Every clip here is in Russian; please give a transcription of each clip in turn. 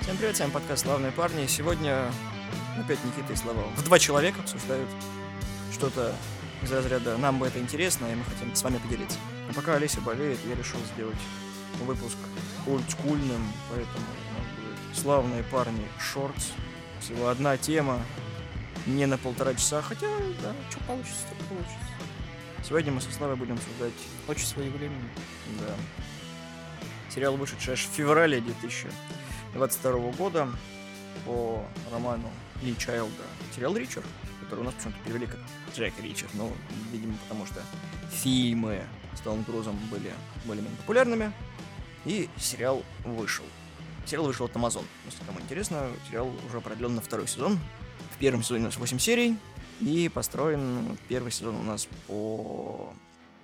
Всем привет, с вами подкаст «Славные парни». Сегодня опять Никита и Слава в два человека обсуждают что-то из разряда «Нам бы это интересно, и мы хотим с вами поделиться». А пока Олеся болеет, я решил сделать выпуск олдскульным, поэтому у нас будет «Славные парни» шортс. Всего одна тема, не на полтора часа, хотя, да, что получится, то получится. Сегодня мы со Славой будем обсуждать Очень своевременно. да. Сериал, вышедший аж в феврале 2022 года по роману Ли Чайлда. Сериал Ричард, который у нас почему-то перевели как Джек Ричард. Ну, видимо, потому что фильмы с Томом Крузом были более-менее популярными. И сериал вышел. Сериал вышел от Amazon. Если кому интересно, сериал уже продлен на второй сезон. В первом сезоне у нас 8 серий. И построен первый сезон у нас по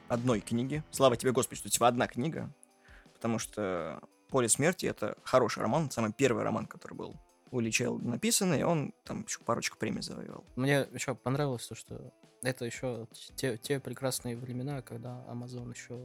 одной книге. Слава тебе, Господи, что у тебя одна книга. Потому что «Поле смерти» — это хороший роман, самый первый роман, который был у Ли Чайлда написан, и он там еще парочку премий завоевал. Мне еще понравилось то, что это еще те, те прекрасные времена, когда Amazon еще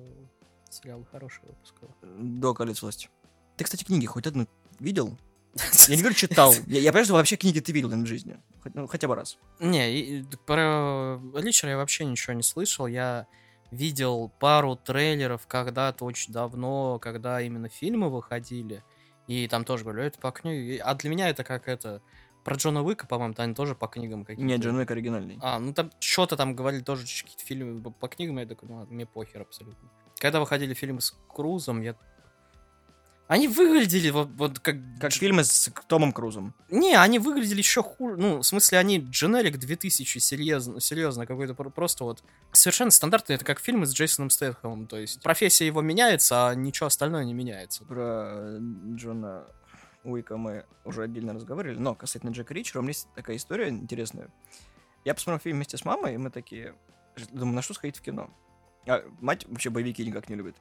сериалы хорошие выпускал. До «Колец власти». Ты, кстати, книги хоть одну видел? Я не говорю, читал. Я, я понимаю, что вообще книги ты видел в жизни. Хоть- ну, хотя бы раз. Не, и- про Ричера я вообще ничего не слышал. Я видел пару трейлеров когда-то очень давно, когда именно фильмы выходили. И там тоже говорю, это по книге. А для меня это как это... Про Джона Уика, по-моему, там тоже по книгам какие-то. Нет, Джон Уик оригинальный. А, ну там что-то там говорили тоже какие-то фильмы по- книгам, я такой, ну мне похер абсолютно. Когда выходили фильмы с Крузом, я... Они выглядели вот, вот как... Как фильмы с Томом Крузом. Не, они выглядели еще хуже. Ну, в смысле, они дженерик 2000, серьезно, серьезно какой-то про- просто вот... Совершенно стандартный, это как фильмы с Джейсоном Стэтхэмом, то есть профессия его меняется, а ничего остальное не меняется. Про э, Джона Уика мы уже отдельно разговаривали, но касательно Джека Ричера, у меня есть такая история интересная. Я посмотрел фильм вместе с мамой, и мы такие, думаю, на что сходить в кино? А мать вообще боевики никак не любит.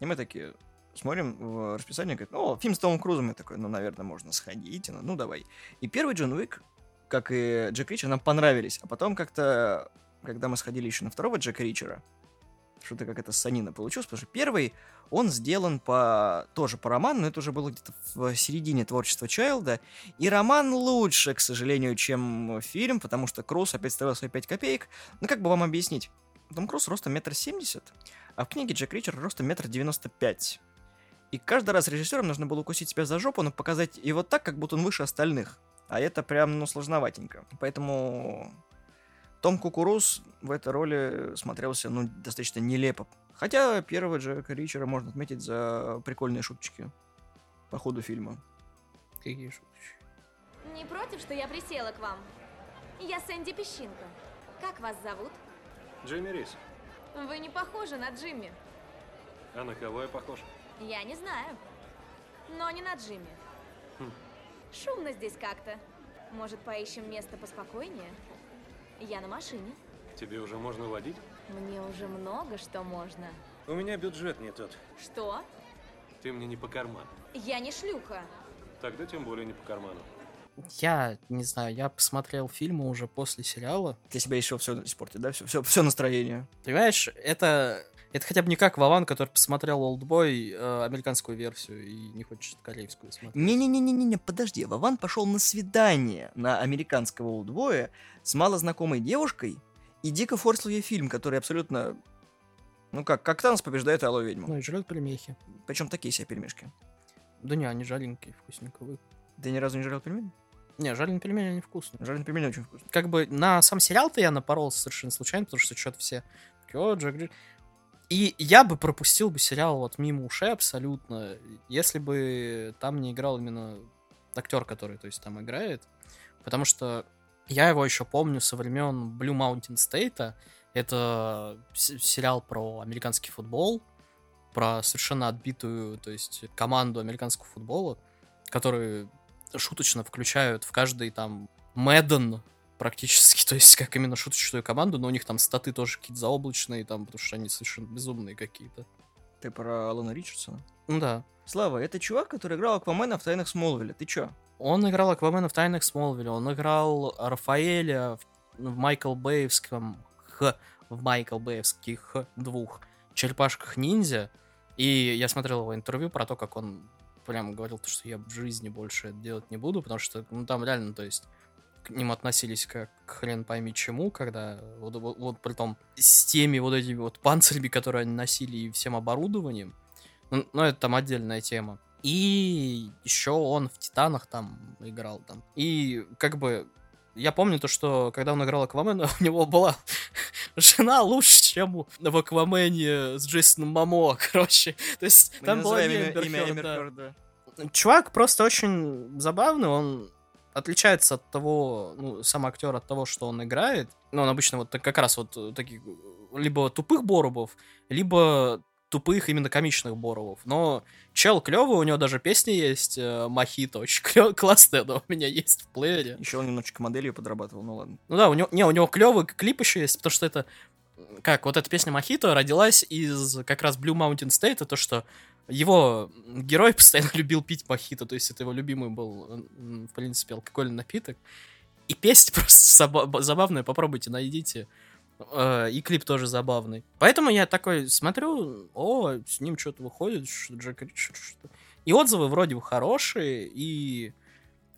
И мы такие смотрим в расписание, говорит, о, фильм с Томом Крузом. Я такой, ну, наверное, можно сходить, ну, ну, давай. И первый Джон Уик, как и Джек Ричер, нам понравились. А потом как-то, когда мы сходили еще на второго Джека Ричера, что-то как это санина получилось, потому что первый, он сделан по тоже по роману, но это уже было где-то в середине творчества Чайлда. И роман лучше, к сожалению, чем фильм, потому что Круз опять ставил свои 5 копеек. Ну, как бы вам объяснить? Том Круз ростом метр семьдесят, а в книге Джек Ричер ростом метр девяносто пять. И каждый раз режиссерам нужно было укусить себя за жопу, но показать его так, как будто он выше остальных. А это прям, ну, сложноватенько. Поэтому том Кукуруз в этой роли смотрелся, ну, достаточно нелепо. Хотя первого Джека Ричера можно отметить за прикольные шуточки по ходу фильма. Какие шутки. Не против, что я присела к вам? Я Сэнди Песчинка. Как вас зовут? Джимми Рис. Вы не похожи на Джимми. А на кого я похож? Я не знаю. Но не на Джимми. Хм. Шумно здесь как-то. Может, поищем место поспокойнее? Я на машине. Тебе уже можно водить? Мне уже много что можно. У меня бюджет не тот. Что? Ты мне не по карману. Я не шлюха. Тогда тем более не по карману. Я не знаю, я посмотрел фильмы уже после сериала. Для себя еще все испортить, да? Все, все, все настроение. Понимаешь, это, это хотя бы не как Вован, который посмотрел Олдбой, э, американскую версию, и не хочет корейскую смотреть. Не-не-не-не-не, подожди, Вован пошел на свидание на американского удвоя с малознакомой девушкой и дико форсил ей фильм, который абсолютно... Ну как, как Танос побеждает Аллу ведьму. Ну и жрет пельмехи. Причем такие себе пельмешки. Да не, они жаренькие, вкусненькие. Ты ни разу не жарил пельмени? Не, жареные пельмени, они вкусные. Жареные пельмени очень вкусные. Как бы на сам сериал-то я напоролся совершенно случайно, потому что что-то все такие, о, Джек Ричер». И я бы пропустил бы сериал вот мимо ушей абсолютно, если бы там не играл именно актер, который, то есть, там играет. Потому что я его еще помню со времен Blue Mountain State. Это сериал про американский футбол, про совершенно отбитую, то есть, команду американского футбола, которые шуточно включают в каждый там Мэдден практически, то есть как именно шуточную команду, но у них там статы тоже какие-то заоблачные, там, потому что они совершенно безумные какие-то. Ты про Алана Ричардсона? Ну да. Слава, это чувак, который играл Аквамена в «Тайнах Смолвиля». Ты чё? Он играл Аквамена в «Тайнах Смолвиля», он играл Рафаэля в, в Майкл Бэевском, х, в Майкл Бэевских двух черепашках ниндзя. И я смотрел его интервью про то, как он прямо говорил, то, что я в жизни больше это делать не буду, потому что, ну, там реально, то есть, к ним относились как к хрен пойми чему, когда вот, вот, вот при том с теми вот этими вот панцирями, которые они носили и всем оборудованием, ну, ну, это там отдельная тема. И еще он в Титанах там играл там. И как бы я помню то, что когда он играл Аквамена, у него была жена лучше, чем в Аквамене с Джейсоном Мамо, короче. То есть Мы там была имя Хёрд, Эмбер да. Хёрд, да. Чувак просто очень забавный, он отличается от того, ну, сам актер от того, что он играет. Ну, он обычно вот как раз вот э, таких э, либо тупых боробов, либо тупых именно комичных боровов. Но чел клевый, у него даже песни есть, э, Мохито, очень клё- классная, она у меня есть в плеере. Еще он немножечко моделью подрабатывал, ну ладно. Ну да, у него, не, у него клевый клип еще есть, потому что это, как, вот эта песня Мохито родилась из как раз Blue Mountain State, то, что его герой постоянно любил пить мохито, то есть это его любимый был, в принципе, алкогольный напиток. И песня просто заба- забавная, попробуйте, найдите. Э, И клип тоже забавный. Поэтому я такой смотрю, о, с ним что-то выходит, Джек Ричард, что И отзывы вроде бы хорошие, и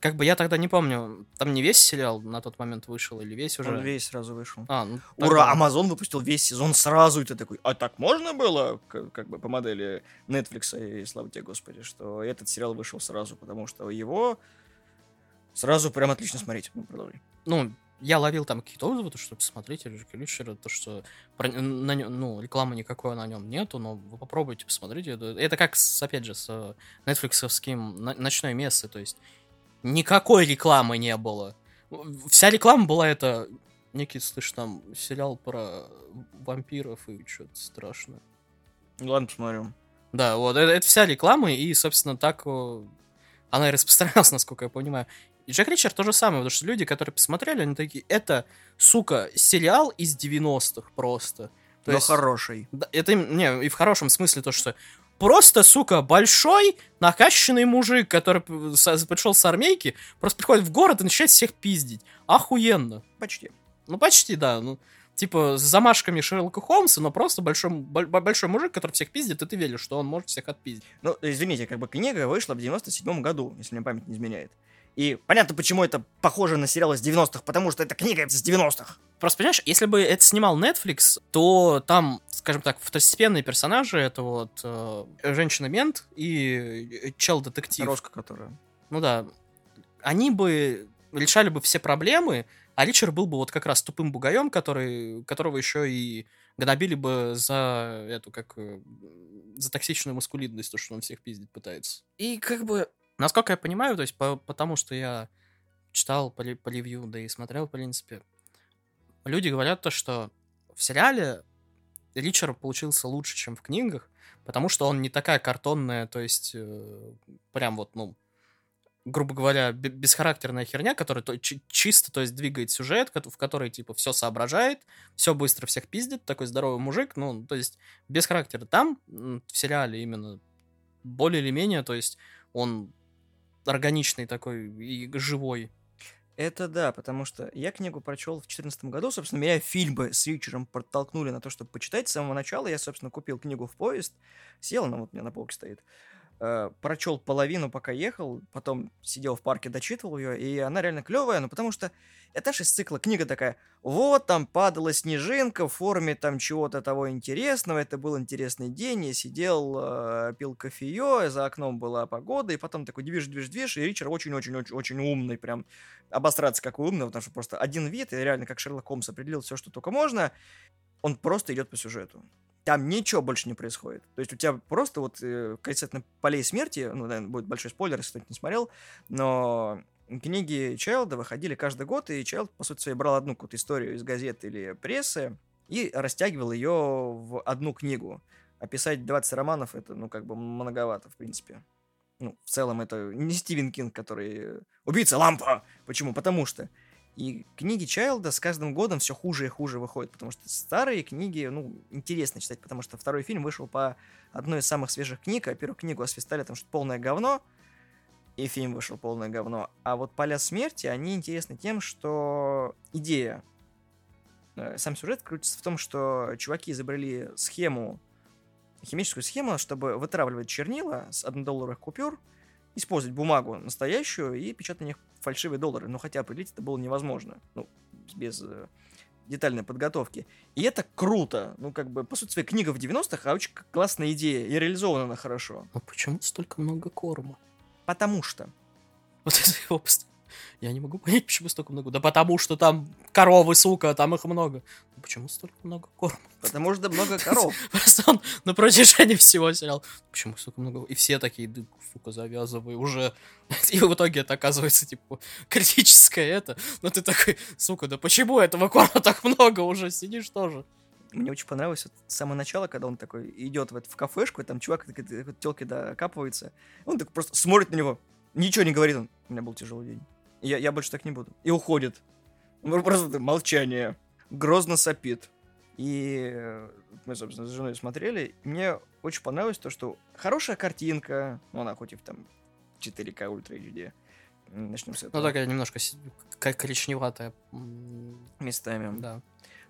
как бы я тогда не помню, там не весь сериал на тот момент вышел, или весь уже... Он весь сразу вышел. А, ну, Ура, тогда- Amazon выпустил весь сезон сразу, и ты такой, а так можно было? К- Как, бы по модели Netflix, и слава тебе, господи, что этот сериал вышел сразу, потому что его сразу прям отлично смотреть. Ну, продолжай. ну, я ловил там какие-то отзывы, то, что посмотрите Ричера, то, что про- на ну, рекламы никакой на нем нету, но вы попробуйте, посмотрите. Это, это как, с, опять же, с нетфликсовским на- «Ночной мессы», то есть никакой рекламы не было. Вся реклама была это... Некий, слышь, там сериал про вампиров и что-то страшное. Ну, ладно, посмотрим. Да, вот, это, это вся реклама, и, собственно, так э, она и распространялась, насколько я понимаю. И Джек Ричард то же самое, потому что люди, которые посмотрели, они такие, это, сука, сериал из 90-х просто. То Но есть- хороший. да, это, не, и в хорошем смысле то, что просто, сука, большой, накачанный мужик, который пришел с армейки, просто приходит в город и начинает всех пиздить. Охуенно. Почти. Ну, почти, да. Ну, типа, с замашками Шерлока Холмса, но просто большой, боль- большой мужик, который всех пиздит, и ты веришь, что он может всех отпиздить. Ну, извините, как бы книга вышла в 97 году, если мне память не изменяет. И понятно, почему это похоже на сериал из 90-х, потому что это книга из 90-х. Просто, понимаешь, если бы это снимал Netflix, то там, скажем так, второстепенные персонажи, это вот э, женщина-мент и э, чел-детектив. Роско, которая. Ну да. Они бы решали бы все проблемы, а Ричард был бы вот как раз тупым бугаем, который, которого еще и гнобили бы за эту, как, э, за токсичную маскулинность, то, что он всех пиздить пытается. И как бы, насколько я понимаю, то есть по- потому что я читал по, по ревью, да и смотрел, в принципе, люди говорят то, что в сериале Ричард получился лучше, чем в книгах, потому что он не такая картонная, то есть э, прям вот, ну, грубо говоря, бе- бесхарактерная херня, которая то- чи- чисто, то есть двигает сюжет, в которой, типа, все соображает, все быстро всех пиздит, такой здоровый мужик, ну, то есть без характера. Там, в сериале именно более или менее, то есть он органичный такой и живой. Это да, потому что я книгу прочел в 2014 году. Собственно, меня фильмы с Ричером подтолкнули на то, чтобы почитать. С самого начала я, собственно, купил книгу в поезд. Сел, она вот у меня на полке стоит. Э, Прочел половину, пока ехал. Потом сидел в парке, дочитывал ее. И она реально клевая, ну потому что это же из цикла книга такая. Вот там падала снежинка в форме там чего-то того интересного. Это был интересный день. Я сидел, э, пил кофеё, за окном была погода. И потом такой движ, движ, движ. И Ричард очень-очень-очень умный. Прям обосраться какой умный, потому что просто один вид, и реально как Шерлок Холмс определил все, что только можно, он просто идет по сюжету. Там ничего больше не происходит. То есть у тебя просто вот э, касательно полей смерти, ну, наверное, будет большой спойлер, если кто-то не смотрел, но книги Чайлда выходили каждый год, и Чайлд, по сути своей, брал одну какую-то историю из газет или прессы и растягивал ее в одну книгу. Описать 20 романов, это, ну, как бы многовато, в принципе. Ну, в целом, это не Стивен Кинг, который «Убийца лампа!» Почему? Потому что и книги Чайлда с каждым годом все хуже и хуже выходят, потому что старые книги, ну, интересно читать, потому что второй фильм вышел по одной из самых свежих книг, а первую книгу освистали, потому что полное говно, и фильм вышел полное говно. А вот «Поля смерти», они интересны тем, что идея, э, сам сюжет крутится в том, что чуваки изобрели схему химическую схему, чтобы вытравливать чернила с однодолларовых купюр, использовать бумагу настоящую и печатать на них фальшивые доллары. Но хотя определить это было невозможно. Ну, без э, детальной подготовки. И это круто. Ну, как бы, по сути, своей книга в 90-х, а очень классная идея. И реализована она хорошо. Но почему столько много корма? Потому что Вот это его Я не могу понять, почему столько много. Да потому что там коровы, сука, там их много. Ну почему столько много корма? Потому что много коров. Просто он на протяжении всего сериала. Почему столько много? И все такие, да, сука, завязывай уже. И в итоге это оказывается, типа, критическое это. Но ты такой, сука, да почему этого корма так много уже? Сидишь тоже. Мне очень понравилось вот с самого начала, когда он такой идет в, это- в кафешку, и там чувак к телке докапывается. Он так просто смотрит на него, ничего не говорит. Он, у меня был тяжелый день. Я, я больше так не буду. И уходит. Ну, Просто молчание. Грозно сопит. И э, мы, собственно, с женой смотрели. И мне очень понравилось то, что хорошая картинка, ну, она хоть и в там 4К Ultra HD. Начнем с этого. Ну, такая немножко с- к- коричневатая. местами. Да.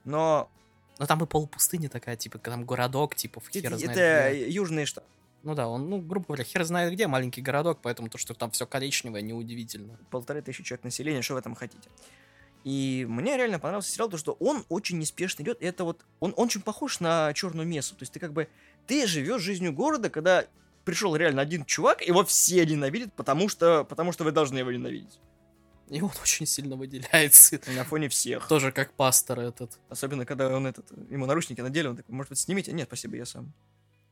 Но Но там и полупустыня такая, типа, там городок, типа, в хер это, знает это южные штаты. Ну да, он, ну, грубо говоря, хер знает где, маленький городок, поэтому то, что там все коричневое, неудивительно. полторы тысячи человек населения, что вы там хотите. И мне реально понравился сериал, то что он очень неспешно идет. Это вот, он, он очень похож на черную мессу. То есть ты как бы, ты живешь жизнью города, когда пришел реально один чувак, его все ненавидят, потому что, потому что вы должны его ненавидеть. И он очень сильно выделяется. И на фоне всех. Тоже как пастор этот. Особенно, когда он этот, ему наручники надели, он такой, может быть, снимите? Нет, спасибо, я сам.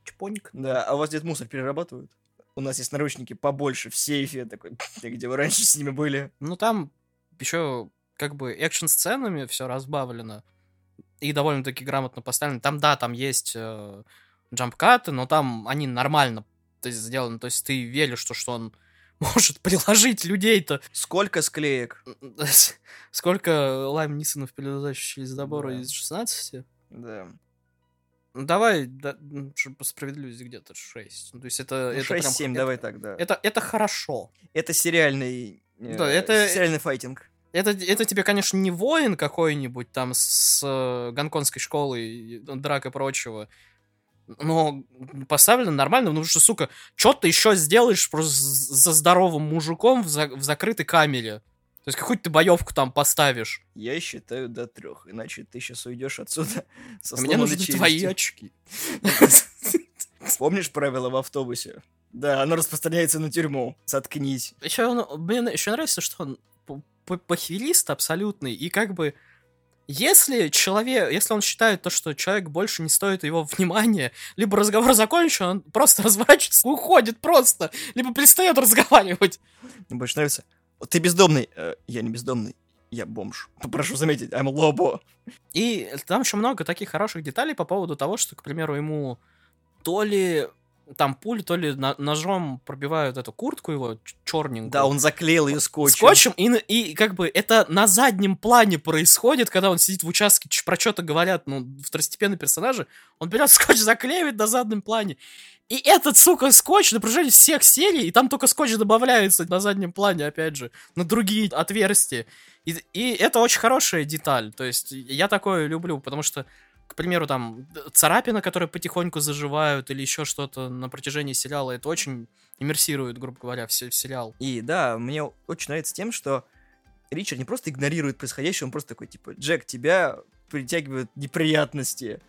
Чпоник. Да, а у вас где мусор перерабатывают? У нас есть наручники побольше в сейфе. Такой, «Да где вы раньше с ними были? Ну там еще как бы экшн-сценами все разбавлено. И довольно-таки грамотно поставлено. Там, да, там есть э, джампкаты, но там они нормально то есть, сделаны. То есть ты веришь, что, что он может приложить людей-то. Сколько склеек? Сколько Лайм Нисонов передачу через забора Да. из 16? Да. Ну, давай, да, чтобы по справедливости где-то 6. Ну, то есть это... Ну, это прям- 6-7, это- давай так, да. Это, это хорошо. Это сериальный... э, Да, это- Сериальный файтинг. Это, это тебе, конечно, не воин какой-нибудь там с э, гонконгской школой, э, драк и прочего. Но поставлено нормально, ну что, сука, что ты еще сделаешь просто за здоровым мужиком в, за- в закрытой камере? То есть какую ты боевку там поставишь? Я считаю до трех, иначе ты сейчас уйдешь отсюда со А мне нужны твои челюстью. очки. Помнишь правила в автобусе? Да, оно распространяется на тюрьму. Заткнись. Еще, он- мне еще нравится, что он похилист абсолютный, и как бы если человек, если он считает то, что человек больше не стоит его внимания, либо разговор закончен, он просто разворачивается уходит просто, либо перестает разговаривать. Мне больше нравится. «О, Ты бездомный. Э, Я не бездомный. Я бомж. Попрошу заметить, I'm лобо. И там еще много таких хороших деталей по поводу того, что, к примеру, ему то ли там пуль, то ли на- ножом пробивают эту куртку его черненькую. Да, он заклеил ее скотчем. скотчем, и, и как бы это на заднем плане происходит, когда он сидит в участке, про что-то говорят, ну, второстепенные персонажи, он берет скотч, заклеивает на заднем плане. И этот, сука, скотч на протяжении всех серий, и там только скотч добавляется на заднем плане, опять же, на другие отверстия. И, и это очень хорошая деталь, то есть я такое люблю, потому что, к примеру, там, царапины, которые потихоньку заживают, или еще что-то на протяжении сериала, это очень иммерсирует, грубо говоря, в, се- в сериал. И да, мне очень нравится тем, что Ричард не просто игнорирует происходящее, он просто такой, типа, Джек, тебя притягивают неприятности.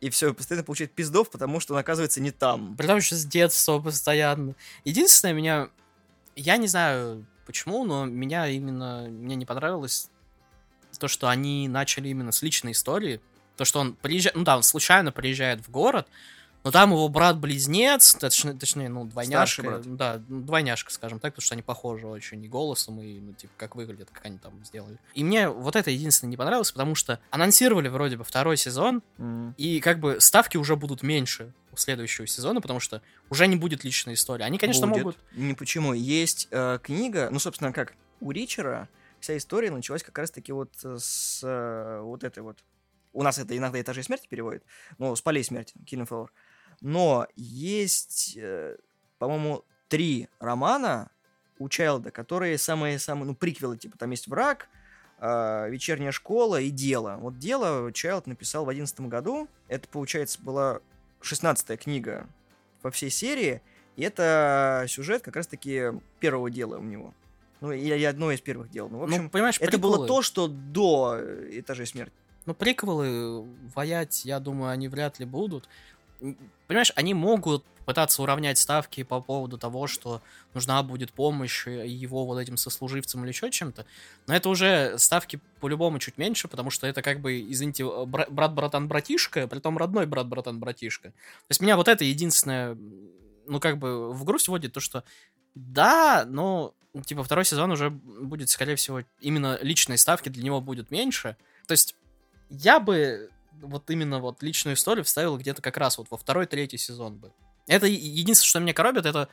И все, постоянно получает пиздов, потому что он оказывается не там. Притом еще с детства постоянно. Единственное, меня... Я не знаю почему, но меня именно... Мне не понравилось то, что они начали именно с личной истории. То, что он приезжает... Ну да, он случайно приезжает в город, но там его брат-близнец, точнее, точнее, ну, двойняшка. брат. Да, ну, двойняшка, скажем так, потому что они похожи очень и голосом, и, ну, типа, как выглядят, как они там сделали. И мне вот это единственное не понравилось, потому что анонсировали вроде бы второй сезон, М. и как бы ставки уже будут меньше у следующего сезона, потому что уже не будет личной истории. Они, конечно, Будет. могут... Не почему. Есть э, книга, ну, собственно, как у Ричера вся история началась как раз-таки вот с э, вот этой вот... У нас это иногда этажей смерти переводит, ну, с полей смерти, Killing Floor. Но есть, э, по-моему, три романа у Чайлда, которые самые-самые, ну, приквелы, типа, там есть «Враг», э, «Вечерняя школа» и «Дело». Вот «Дело» Чайлд написал в одиннадцатом году. Это, получается, была 16 книга во всей серии, и это сюжет как раз-таки первого дела у него. Ну, или одно из первых дел. Ну, в общем, ну, понимаешь, это было приколы. то, что до этажей смерти. Ну, приквелы воять, я думаю, они вряд ли будут. Понимаешь, они могут пытаться уравнять ставки по поводу того, что нужна будет помощь э, его вот этим сослуживцам или еще чем-то. Но это уже ставки по-любому чуть меньше, потому что это как бы, извините, э, бра- брат-братан-братишка, притом родной брат-братан-братишка. То есть меня вот это единственное, ну как бы в грусть вводит, то что да, но типа второй сезон уже будет, скорее всего, именно личные ставки для него будут меньше. То есть я бы вот именно вот личную историю вставил где-то как раз вот во второй-третий сезон бы. Это единственное, что меня коробит, это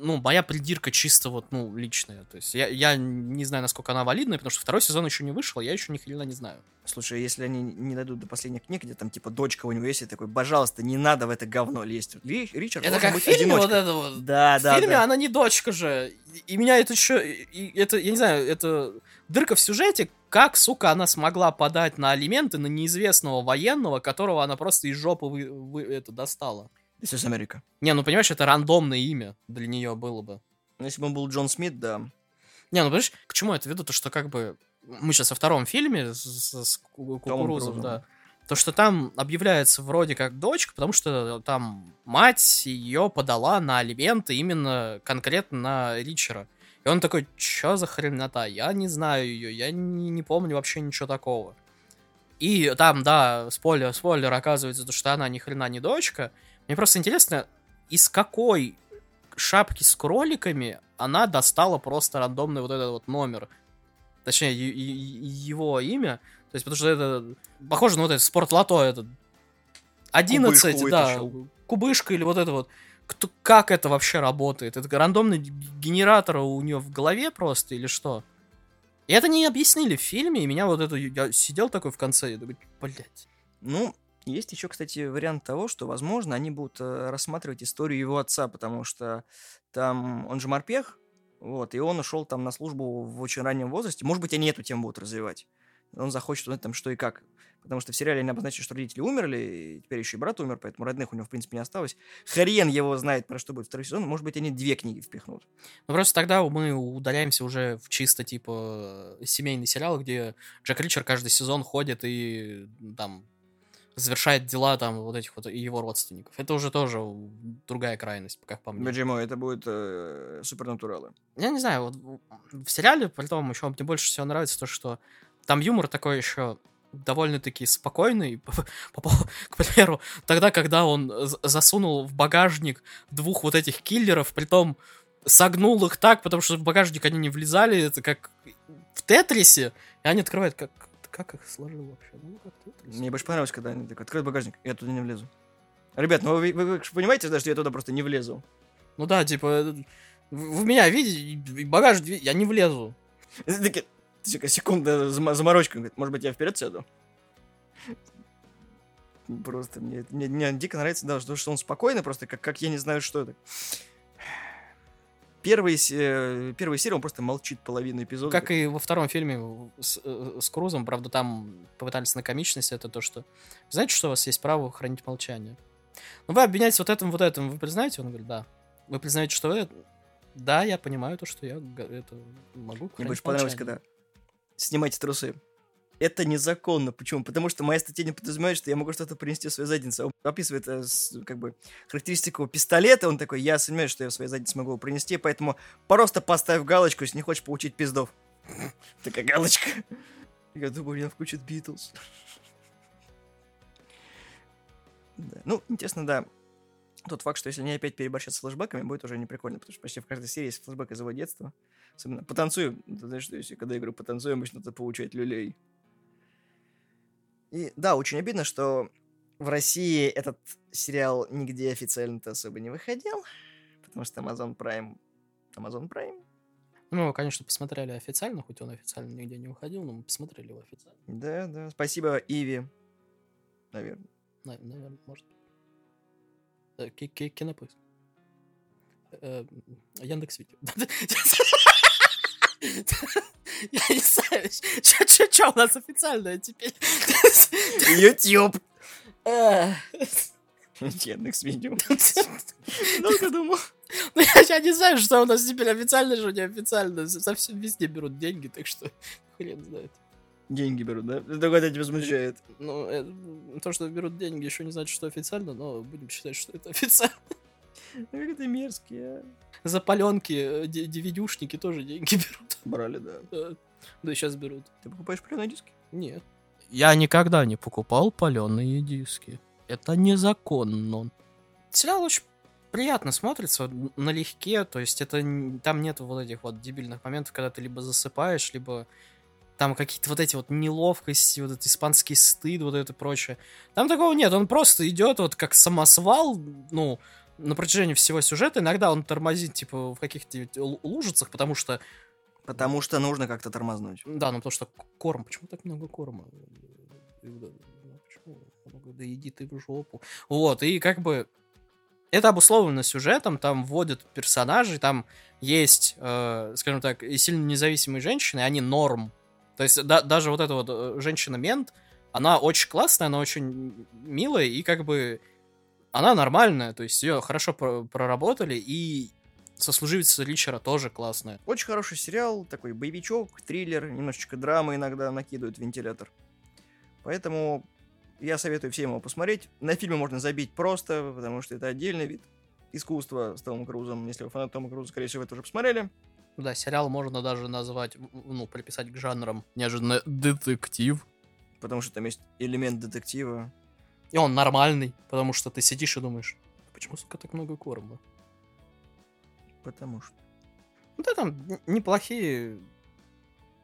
ну, моя придирка чисто вот, ну, личная. То есть я, я не знаю, насколько она валидная, потому что второй сезон еще не вышел, я еще ни хрена не знаю. Слушай, если они не дойдут до последних книг, где там типа дочка у него есть, я такой, пожалуйста, не надо в это говно лезть. Вот Ли- Ричард Это как в быть фильме вот одиночкой. это вот. Да, в да, фильме да. она не дочка же. И- И меня это еще... и Это, я не знаю, это дырка в сюжете, как, сука, она смогла подать на алименты на неизвестного военного, которого она просто из жопы вы, вы- это достала. This is America. Не, ну понимаешь, это рандомное имя для нее было бы. Ну, Если бы он был Джон Смит, да. Не, ну понимаешь, к чему это веду? То, что как бы мы сейчас во втором фильме с, с- с Ку- Кукурузом, да. То, что там объявляется вроде как дочка, потому что там мать ее подала на алименты именно конкретно на Ричера. И он такой, чё за хренота? Я не знаю ее, я не, не помню вообще ничего такого. И там, да, спойлер, спойлер, оказывается, то, что она ни хрена не дочка. Мне просто интересно, из какой шапки с кроликами она достала просто рандомный вот этот вот номер. Точнее, его имя. То есть, потому что это похоже на вот этот спортлото этот. 11, Кубышку да, вытащил. кубышка или вот это вот. Кто, как это вообще работает? Это рандомный генератор у нее в голове просто или что? И это не объяснили в фильме, и меня вот это... Я сидел такой в конце, и такой, блядь. Ну, есть еще, кстати, вариант того, что, возможно, они будут э, рассматривать историю его отца, потому что там он же морпех, вот, и он ушел там на службу в очень раннем возрасте. Может быть, они эту тему будут развивать. Он захочет узнать там что и как. Потому что в сериале они обозначили, что родители умерли, и теперь еще и брат умер, поэтому родных у него, в принципе, не осталось. Хрен его знает, про что будет второй сезон. Может быть, они две книги впихнут. Ну просто тогда мы удаляемся уже в чисто типа семейный сериал, где Джек Ричер каждый сезон ходит и там завершает дела там вот этих вот и его родственников. Это уже тоже другая крайность, как по мне. Бэджимо, это будет э, супернатуралы. Я не знаю, вот в сериале, при том, еще мне больше всего нравится то, что там юмор такой еще довольно-таки спокойный, к примеру, тогда, когда он засунул в багажник двух вот этих киллеров, притом согнул их так, потому что в багажник они не влезали, это как в Тетрисе, и они открывают, как, как их сложил вообще? Ну, как Тетрис. Мне больше понравилось, когда они так откроют багажник, я туда не влезу. Ребят, ну вы, вы- вы понимаете, да, что я туда просто не влезу? Ну да, типа, э, вы меня видите, ви- я не влезу. Это такие, секунда зам- заморочка. Говорит, может быть, я вперед сяду? Просто мне, мне, мне дико нравится, да, что, что он спокойный, просто как, как я не знаю, что это. Первый, с- э, первая серия, он просто молчит половину эпизода. Как и во втором фильме с, э, с Крузом, правда, там попытались на комичность, это то, что... Знаете, что у вас есть право хранить молчание? Ну, вы обвиняетесь вот этим, вот этим, вы признаете? Он говорит, да. Вы признаете, что вы... Да, я понимаю то, что я это могу Мне больше понравилось, молчание». когда снимайте трусы. Это незаконно. Почему? Потому что моя статья не подразумевает, что я могу что-то принести в свою задницу. Он описывает э, как бы характеристику пистолета. Он такой, я сомневаюсь, что я в своей заднице могу его принести, поэтому просто поставь галочку, если не хочешь получить пиздов. Такая галочка. Я думаю, меня включат Битлз. Ну, интересно, да. Тот факт, что если они опять переборщат с флешбэками, будет уже не прикольно, потому что почти в каждой серии есть флешбэк из его детства. Особенно потанцуем. Ты знаешь, что если когда я говорю потанцуем, обычно это получает люлей. И да, очень обидно, что в России этот сериал нигде официально-то особо не выходил, потому что Amazon Prime... Amazon Prime? Ну, мы конечно, посмотрели официально, хоть он официально нигде не уходил, но мы посмотрели его официально. Да, да. Спасибо Иви. Наверное. Наверное, может. Ки- Кинопоиск. Э, Яндекс Видео. Я не знаю, что у нас официальное теперь? YouTube! Э, Яндекс видео. Долго думал. Ну, я, я не знаю, что у нас теперь официально, что неофициально. Совсем везде берут деньги, так что хрен знает. Деньги берут, да? Это это тебя возмущает. Ну, э, то, что берут деньги, еще не значит, что официально, но будем считать, что это официально. Ну, как это мерзкие, а. За паленки э, ди- DVD-шники тоже деньги берут. Брали, да. Да, да и сейчас берут. Ты покупаешь пленные диски? Нет. Я никогда не покупал паленые диски. Это незаконно. Сериал очень приятно смотрится, налегке, то есть это там нет вот этих вот дебильных моментов, когда ты либо засыпаешь, либо там какие-то вот эти вот неловкости, вот этот испанский стыд, вот это прочее. Там такого нет, он просто идет вот как самосвал, ну, на протяжении всего сюжета. Иногда он тормозит, типа, в каких-то лужицах, потому что Потому что нужно как-то тормознуть. да, ну потому что корм. Почему так много корма? Ну, Почему? Да иди ты в жопу. Вот, и как бы это обусловлено сюжетом, там вводят персонажей, там есть, э, скажем так, и сильно независимые женщины, они норм. То есть да- даже вот эта вот э, женщина-мент, она очень классная, она очень милая, и как бы она нормальная, то есть ее хорошо про- проработали, и сослуживица Ричера тоже классная. Очень хороший сериал, такой боевичок, триллер, немножечко драмы иногда накидывает вентилятор. Поэтому я советую всем его посмотреть. На фильмы можно забить просто, потому что это отдельный вид искусства с Томом Крузом. Если вы фанат Тома Круза, скорее всего, вы это уже посмотрели. Да, сериал можно даже назвать, ну, приписать к жанрам неожиданно детектив. Потому что там есть элемент детектива. И он нормальный, потому что ты сидишь и думаешь, почему, сука, так много корма? Потому что... Ну да, там неплохие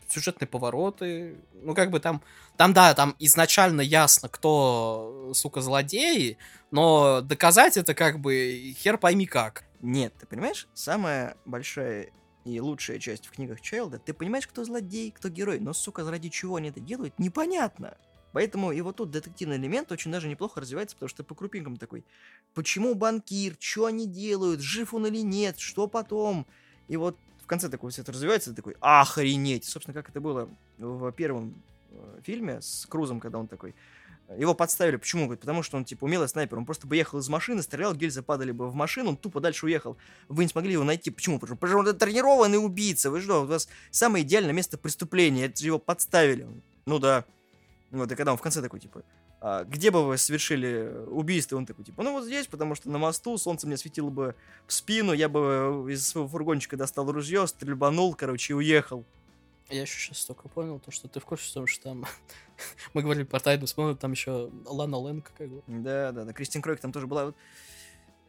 сюжетные повороты. Ну, как бы там... Там, да, там изначально ясно, кто, сука, злодеи, но доказать это как бы хер пойми как. Нет, ты понимаешь, самая большая и лучшая часть в книгах Чайлда, ты понимаешь, кто злодей, кто герой, но, сука, ради чего они это делают, непонятно. Поэтому и вот тут детективный элемент очень даже неплохо развивается, потому что ты по крупинкам такой, почему банкир, что они делают, жив он или нет, что потом? И вот в конце такой все это развивается, ты такой, охренеть! Собственно, как это было в первом э, фильме с Крузом, когда он такой, его подставили. Почему? Потому что он, типа, умелый снайпер. Он просто бы ехал из машины, стрелял, гильзы падали бы в машину, он тупо дальше уехал. Вы не смогли его найти. Почему? Потому что он тренированный убийца. Вы что, у вас самое идеальное место преступления. Это же его подставили. Ну да. Вот, и когда он в конце такой, типа, «А где бы вы совершили убийство? Он такой, типа, ну вот здесь, потому что на мосту солнце мне светило бы в спину, я бы из своего фургончика достал ружье, стрельбанул, короче, и уехал. Я еще сейчас только понял, то, что ты в курсе, потому что там... Мы говорили про Тайну Смолу, там еще Лана Лэнг как бы. Да, да, да. Кристин Кройк там тоже была. Вот.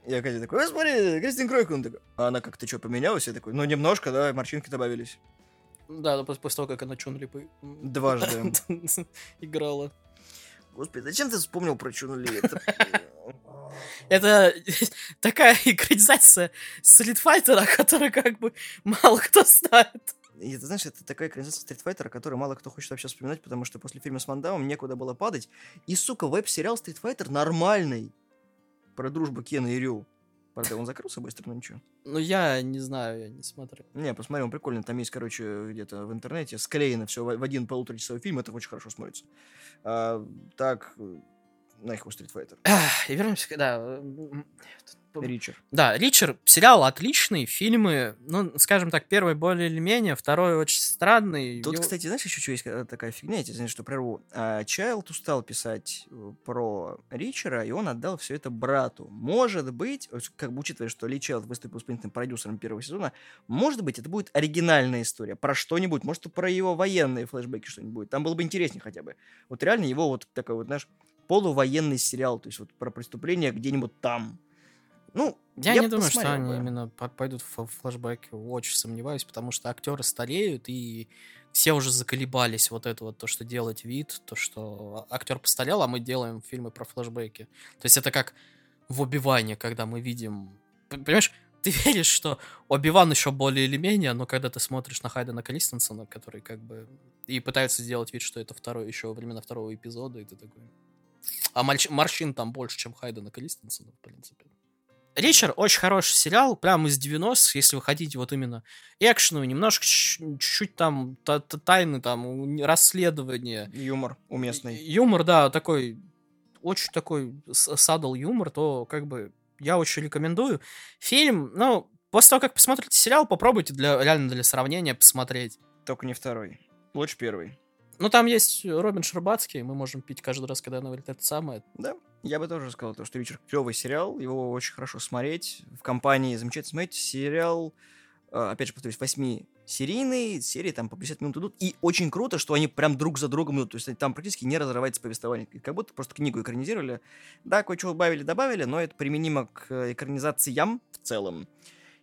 Я Катя такой, «Ой, смотри, Кристин Кройк. Он такой, а она как-то что, поменялась? Я такой, ну, немножко, да, морщинки добавились. Да, ну, после, после того, как она Чун Ли Дважды. играла. Господи, зачем ты вспомнил про Чун Ли? Это- такая экранизация Стритфайтера, которую как бы мало кто знает. И это, знаешь, это такая экранизация Стритфайтера, которую мало кто хочет вообще вспоминать, потому что после фильма с Мандамом некуда было падать. И, сука, веб-сериал Стритфайтер нормальный. Про дружбу Кена и Рю. Правда, он закрылся быстро, но ничего. Ну, я не знаю, я не смотрел. Не, посмотри, он прикольный. Там есть, короче, где-то в интернете склеено все в в один полуторачасовой фильм. Это очень хорошо смотрится. А, так, нахер Street Fighter. И вернемся, к- да. Ричард. Да, Ричард, сериал отличный, фильмы, ну, скажем так, первый более или менее, второй очень странный. Тут, Его- кстати, знаешь, еще что есть э, такая фигня, я тебе извини, что прерву. А, Чайлд устал писать э, про Ричера, и он отдал все это брату. Может быть, как бы учитывая, что Ли Чайлд выступил исполнительным продюсером первого сезона, может быть, это будет оригинальная история про что-нибудь, может, про его военные флешбеки что-нибудь будет. Там было бы интереснее хотя бы. Вот реально его вот такой вот, знаешь, полувоенный сериал, то есть вот про преступление где-нибудь там. Ну, Я, не думаю, что они бы. именно по- пойдут в ф- флешбеки. Очень сомневаюсь, потому что актеры стареют, и все уже заколебались вот это вот, то, что делать вид, то, что актер постарел, а мы делаем фильмы про флешбеки. То есть это как в Убиване, когда мы видим... Понимаешь, ты веришь, что Оби-Ван еще более или менее, но когда ты смотришь на Хайдена Кристенсена, который как бы... И пытается сделать вид, что это второй, еще во времена второго эпизода, и ты такой... А морщ- морщин там больше, чем Хайдена Кристенсена, в принципе. Ричард очень хороший сериал, прям из 90-х, если вы хотите вот именно экшену, немножко чуть-чуть там та- та- тайны, там расследования. Юмор уместный. Юмор, да, такой очень такой садл юмор, то как бы я очень рекомендую. Фильм, ну, после того, как посмотрите сериал, попробуйте для, реально для сравнения посмотреть. Только не второй. Лучше первый. Ну, там есть Робин Шербацкий, мы можем пить каждый раз, когда она говорит это самое. Да, я бы тоже сказал, то, что «Вечер» клевый сериал, его очень хорошо смотреть. В компании замечательно смотреть. Сериал, э, опять же, повторюсь, восьми-серийный, серии там по 50 минут идут. И очень круто, что они прям друг за другом идут. То есть там практически не разрывается повествование. Как будто просто книгу экранизировали. Да, кое-что убавили, добавили, но это применимо к э, экранизациям в целом.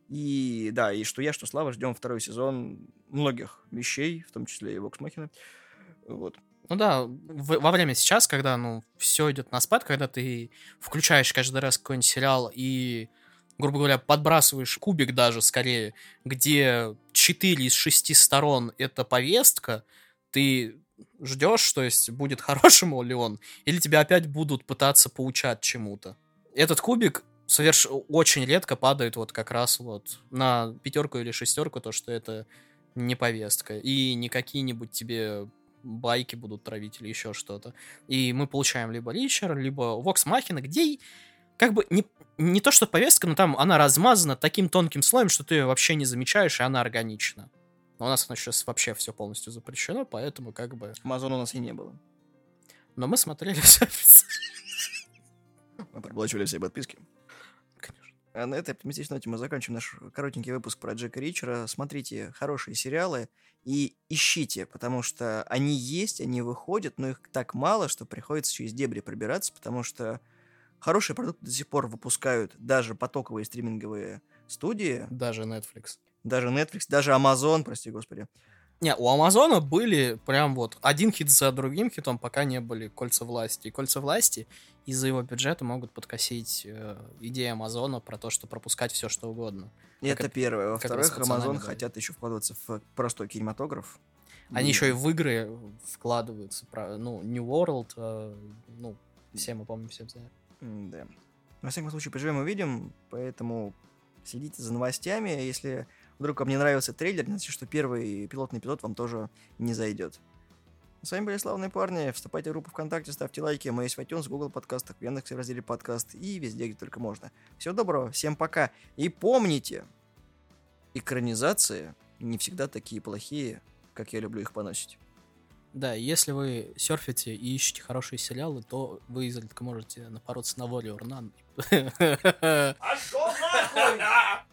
И да, и что я, что Слава ждем второй сезон многих вещей, в том числе и Вокс Махина. Вот. Ну да, в- во время сейчас, когда, ну, все идет на спад, когда ты включаешь каждый раз какой-нибудь сериал и, грубо говоря, подбрасываешь кубик даже скорее, где 4 из 6 сторон это повестка, ты ждешь, то есть будет хорошим ли он, или тебя опять будут пытаться поучать чему-то. Этот кубик соверш... очень редко падает вот как раз вот на пятерку или шестерку, то, что это не повестка, и не какие-нибудь тебе байки будут травить или еще что-то. И мы получаем либо Ричер, либо Вокс Махина, где как бы не, не то, что повестка, но там она размазана таким тонким слоем, что ты ее вообще не замечаешь, и она органична. Но у нас она сейчас вообще все полностью запрещено, поэтому как бы... Амазона у нас и не было. Но мы смотрели все. Мы проплачивали все подписки. А на этой оптимистичной ноте мы заканчиваем наш коротенький выпуск про Джека Ричера. Смотрите хорошие сериалы и ищите, потому что они есть, они выходят, но их так мало, что приходится через дебри пробираться, потому что хорошие продукты до сих пор выпускают даже потоковые стриминговые студии, Даже Netflix. даже Netflix, даже Amazon, прости господи. Не, у Амазона были прям вот один хит за другим хитом, пока не были кольца власти. И кольца власти из-за его бюджета могут подкосить э, идеи Амазона про то, что пропускать все что угодно. Как это это- первое. как Во-вторых, да. хотят еще вкладываться в простой кинематограф. Они И- еще и в игры вкладываются. Ну, New World, э, ну, все мы помним, все знают. М, Да. Во всяком случае, поживем и увидим, поэтому следите за новостями. Если вдруг вам не нравился трейлер, значит, что первый пилотный эпизод вам тоже не зайдет. С вами были славные парни. Вступайте в группу ВКонтакте, ставьте лайки. Мы есть в iTunes, Google подкастах, в Яндексе в разделе подкаст и везде, где только можно. Всего доброго, всем пока. И помните, экранизации не всегда такие плохие, как я люблю их поносить. Да, если вы серфите и ищете хорошие сериалы, то вы изредка можете напороться на Warrior Nun. А что нахуй?